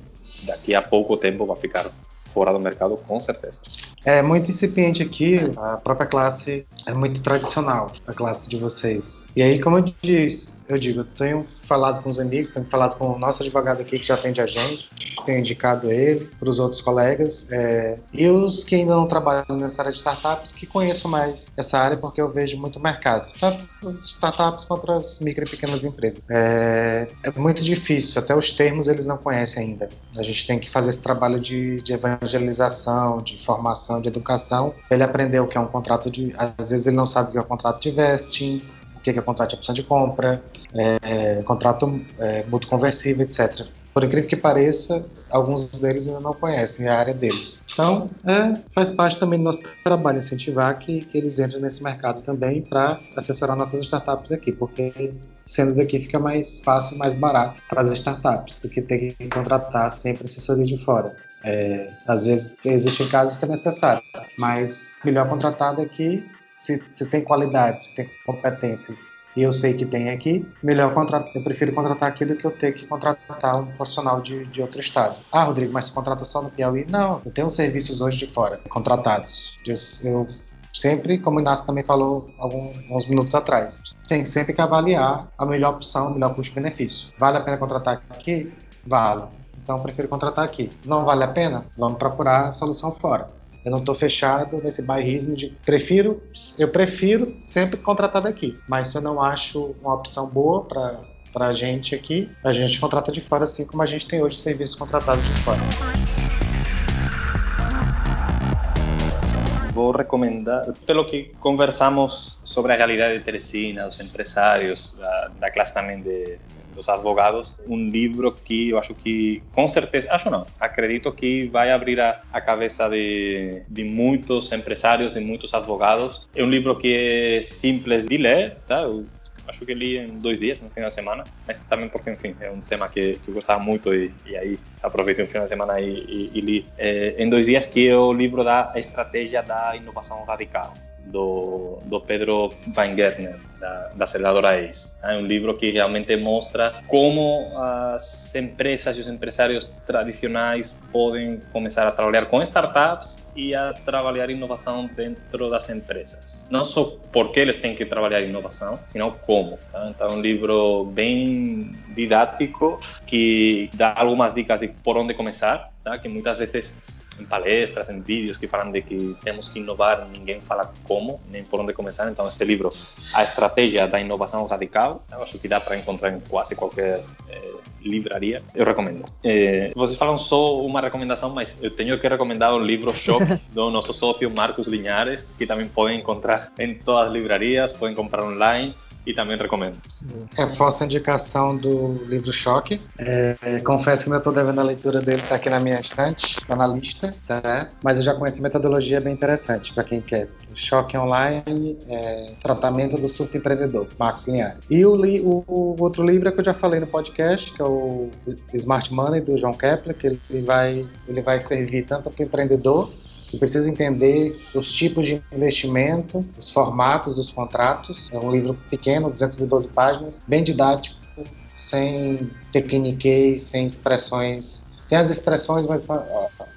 daqui a pouco tempo vai ficar fora do mercado, com certeza. É muito incipiente aqui, a própria classe é muito tradicional, a classe de vocês. E aí, como eu disse, eu digo, eu tenho falado com os amigos, tenho falado com o nosso advogado aqui que já atende a gente, tenho indicado ele para os outros colegas, é, e os que ainda não trabalham nessa área de startups, que conheçam mais essa área, porque eu vejo muito mercado, tanto as startups quanto as micro e pequenas empresas. É, é, muito difícil, até os termos eles não conhecem ainda. A gente tem que fazer esse trabalho de, de evangelização, de formação, de educação. Ele aprendeu o que é um contrato de. Às vezes ele não sabe o que é um contrato de vesting, que é contrato de opção de compra, é, contrato é, mútuo conversível, etc. Por incrível que pareça, alguns deles ainda não conhecem a área deles. Então, é, faz parte também do nosso trabalho incentivar que, que eles entrem nesse mercado também para assessorar nossas startups aqui, porque sendo daqui fica mais fácil, mais barato para as startups do que ter que contratar sempre assessoria de fora. É, às vezes existem casos que é necessário, mas melhor contratar daqui se, se tem qualidade, se tem competência e eu sei que tem aqui, melhor contratar, eu prefiro contratar aqui do que eu ter que contratar um profissional de, de outro estado. Ah, Rodrigo, mas você contrata só no Piauí? Não, eu tenho serviços hoje de fora, contratados. Eu, sempre, como o Inácio também falou alguns minutos atrás, tem sempre que avaliar a melhor opção, o melhor custo-benefício. Vale a pena contratar aqui? Vale. Então eu prefiro contratar aqui. Não vale a pena? Vamos procurar a solução fora. Eu não estou fechado nesse bairrismo de prefiro, eu prefiro sempre contratar daqui. Mas se eu não acho uma opção boa para para a gente aqui, a gente contrata de fora, assim como a gente tem hoje serviços contratados de fora. Vou recomendar, pelo que conversamos sobre a realidade de Teresina, dos empresários, da, da classe também de, dos advogados, um livro que eu acho que, com certeza, acho não, acredito que vai abrir a, a cabeça de, de muitos empresários, de muitos advogados. É um livro que é simples de ler, tá? Eu acho que li em dois dias, no final de semana, mas também porque, enfim, é um tema que, que eu gostava muito e, e aí aproveitei o final de semana e, e, e li é, em dois dias, que é o livro da Estratégia da Inovação Radical do, do Pedro Weingerner, da, da aceleradora ACE. É um livro que realmente mostra como as empresas e os empresários tradicionais podem começar a trabalhar com startups e a trabalhar inovação dentro das empresas. Não só porque eles têm que trabalhar inovação, senão como. Tá? Então, é um livro bem didático que dá algumas dicas de por onde começar, tá? que muitas vezes em palestras, em vídeos que falam de que temos que inovar, ninguém fala como, nem por onde começar. Então, este livro, A Estratégia da Inovação Radical, eu acho que dá para encontrar em quase qualquer eh, livraria, eu recomendo. Eh, vocês falam só uma recomendação, mas eu tenho que recomendar o livro Shock [laughs] do nosso sócio Marcos Linhares, que também podem encontrar em todas as livrarias, podem comprar online e também recomendo. Reforço a indicação do livro Choque. É, confesso que ainda estou devendo a leitura dele, está aqui na minha estante, está na lista, tá? mas eu já conheci metodologia bem interessante para quem quer. Choque Online, é, Tratamento do Surto Empreendedor, Marcos Linhares. E o, li, o, o, outro livro é que eu já falei no podcast, que é o Smart Money, do João Kepler, que ele vai, ele vai servir tanto para o empreendedor você precisa entender os tipos de investimento, os formatos dos contratos. É um livro pequeno, 212 páginas, bem didático, sem tecniquez, sem expressões. Tem as expressões, mas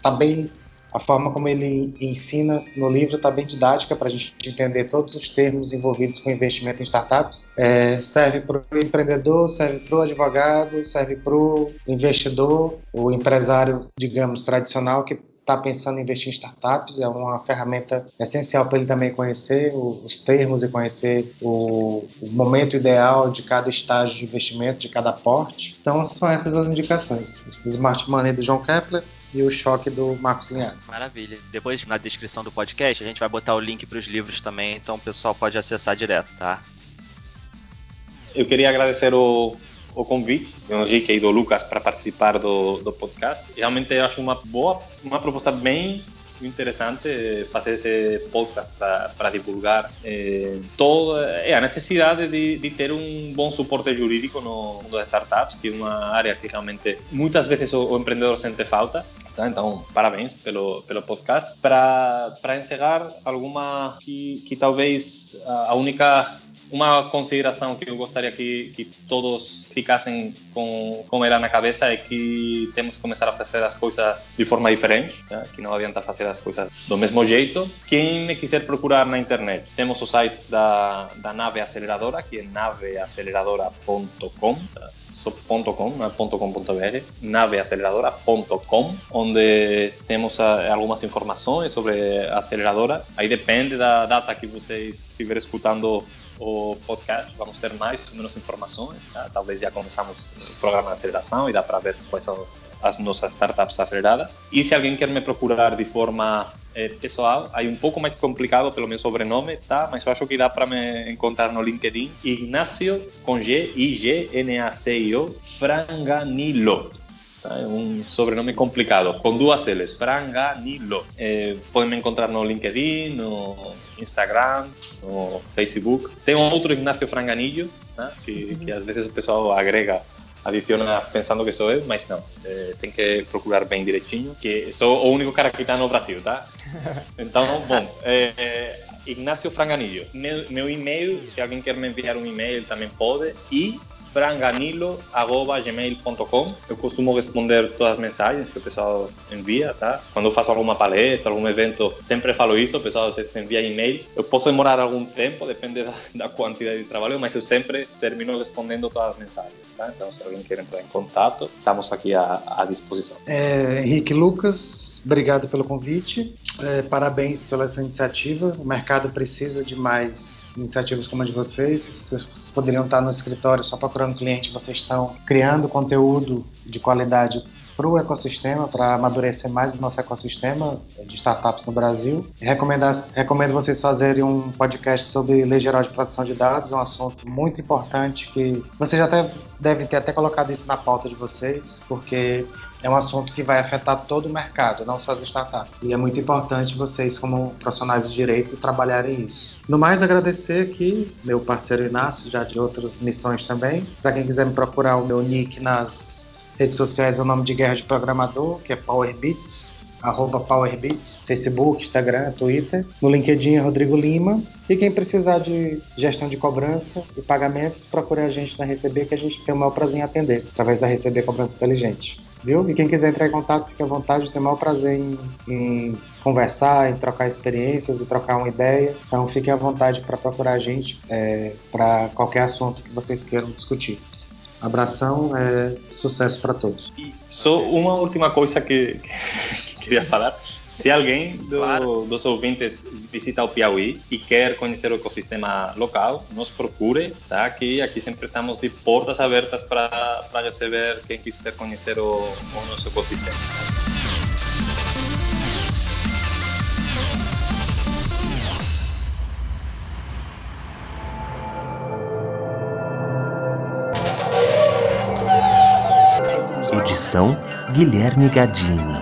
tá bem a forma como ele ensina no livro está bem didática para a gente entender todos os termos envolvidos com investimento em startups. É, serve para o empreendedor, serve para o advogado, serve para o investidor, o empresário, digamos, tradicional que está pensando em investir em startups, é uma ferramenta essencial para ele também conhecer os termos e conhecer o, o, momento ideal de cada estágio de investimento, de cada porte. Então, são essas as indicações. Smart Money do João Kepler, e o choque do Marcos Linhares. Maravilha. Depois, na descrição do podcast, a gente vai botar o link para os livros também, então o pessoal pode acessar direto, tá? Eu queria agradecer o o convite do Henrique e do Lucas para participar do, do podcast. Realmente eu acho uma boa, uma proposta bem interessante fazer esse podcast para divulgar eh, toda é, a necessidade de, de, ter um bom suporte jurídico no mundo das startups, que é uma área que realmente muitas vezes o, o empreendedor sente falta. Tá? Então, parabéns pelo, pelo podcast. Para encerrar, alguma que, que talvez a única uma consideração que eu gostaria que, que todos ficassem com, com ela na cabeça é que temos que começar a fazer as coisas de forma diferente, tá? que não adianta fazer as coisas do mesmo jeito. Quem me quiser procurar na internet, temos o site da, da nave aceleradora, que é naveaceleradora.com. Tá? .com, não é .com.br, naveaceleradora.com, onde temos algumas informações sobre a aceleradora. Aí depende da data que vocês estiverem escutando o podcast, vamos ter mais ou menos informações. Tá? Talvez já começamos o programa de aceleração e dá para ver quais são as nossas startups aceleradas. E se alguém quer me procurar de forma é, pessoal, aí um pouco mais complicado pelo meu sobrenome, tá? Mas eu acho que dá para me encontrar no LinkedIn. Ignacio com G, I-G-N-A-C-I-O, Franganilo. Tá? É um sobrenome complicado, com duas L's, Franganilo. É, podem me encontrar no LinkedIn, no Instagram, no Facebook. Tem um outro Ignacio Franganillo, tá? que, que às vezes o pessoal agrega adiciona pensando que sou eu, mas não. É, tem que procurar bem direitinho, que sou o único cara que está no Brasil, tá? [laughs] Então, bom, é, é, Ignacio Franganillo. Meu, meu e-mail, se alguém quer me enviar um e-mail, também pode. E franganilo.gmail.com. Eu costumo responder todas as mensagens que o pessoal envia, tá? Quando eu faço alguma palestra, algum evento, sempre falo isso, o pessoal envia e-mail. Eu posso demorar algum tempo, depende da, da quantidade de trabalho, mas eu sempre termino respondendo todas as mensagens, tá? Então, se alguém quer entrar em contato, estamos aqui à, à disposição. É, Henrique Lucas, obrigado pelo convite. É, parabéns pela essa iniciativa. O mercado precisa de mais iniciativas como a de vocês. Vocês poderiam estar no escritório só procurando cliente, vocês estão criando conteúdo de qualidade para o ecossistema, para amadurecer mais o nosso ecossistema de startups no Brasil. Recomendo, recomendo vocês fazerem um podcast sobre lei geral de proteção de dados, um assunto muito importante que vocês até devem ter até colocado isso na pauta de vocês, porque é um assunto que vai afetar todo o mercado, não só as startups. E é muito importante vocês, como profissionais de direito, trabalharem isso. No mais, agradecer aqui meu parceiro Inácio, já de outras missões também. Para quem quiser me procurar, o meu nick nas redes sociais é o nome de Guerra de Programador, que é PowerBits, arroba PowerBits, Facebook, Instagram, Twitter. No LinkedIn é Rodrigo Lima. E quem precisar de gestão de cobrança e pagamentos, procure a gente na Receber, que a gente tem o maior prazer em atender, através da Receber Cobrança Inteligente viu? E quem quiser entrar em contato, fique à vontade, tem o maior prazer em, em conversar, em trocar experiências e trocar uma ideia. Então fiquem à vontade para procurar a gente é, para qualquer assunto que vocês queiram discutir. Abração, é, sucesso para todos. E só uma última coisa que, [laughs] que queria falar. Se alguém do, claro. dos ouvintes visita o Piauí e quer conhecer o ecossistema local, nos procure, tá? Que aqui sempre estamos de portas abertas para receber quem quiser conhecer o, o nosso ecossistema. Edição Guilherme Gadini.